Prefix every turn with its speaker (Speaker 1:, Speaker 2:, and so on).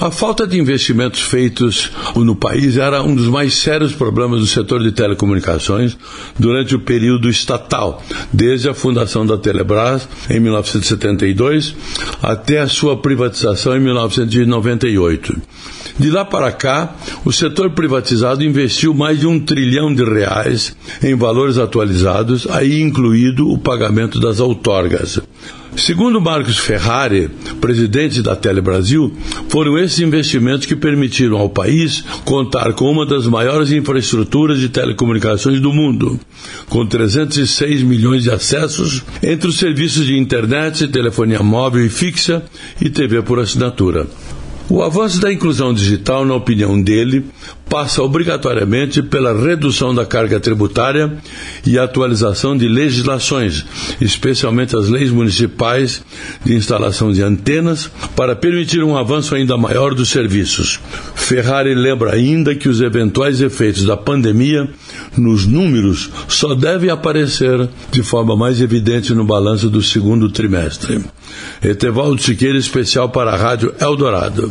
Speaker 1: A falta de investimentos feitos no país era um dos mais sérios problemas do setor de telecomunicações durante o período estatal, desde a fundação da Telebrás em 1972 até a sua privatização em 1998. De lá para cá, o setor privatizado investiu mais de um trilhão de reais em valores atualizados, aí incluído o pagamento das outorgas. Segundo Marcos Ferrari, presidente da Telebrasil, foram esses investimentos que permitiram ao país contar com uma das maiores infraestruturas de telecomunicações do mundo, com 306 milhões de acessos entre os serviços de internet, telefonia móvel e fixa e TV por assinatura. O avanço da inclusão digital, na opinião dele, passa obrigatoriamente pela redução da carga tributária e atualização de legislações, especialmente as leis municipais de instalação de antenas, para permitir um avanço ainda maior dos serviços. Ferrari lembra ainda que os eventuais efeitos da pandemia nos números só devem aparecer de forma mais evidente no balanço do segundo trimestre. Etevaldo Siqueira, especial para a Rádio Eldorado.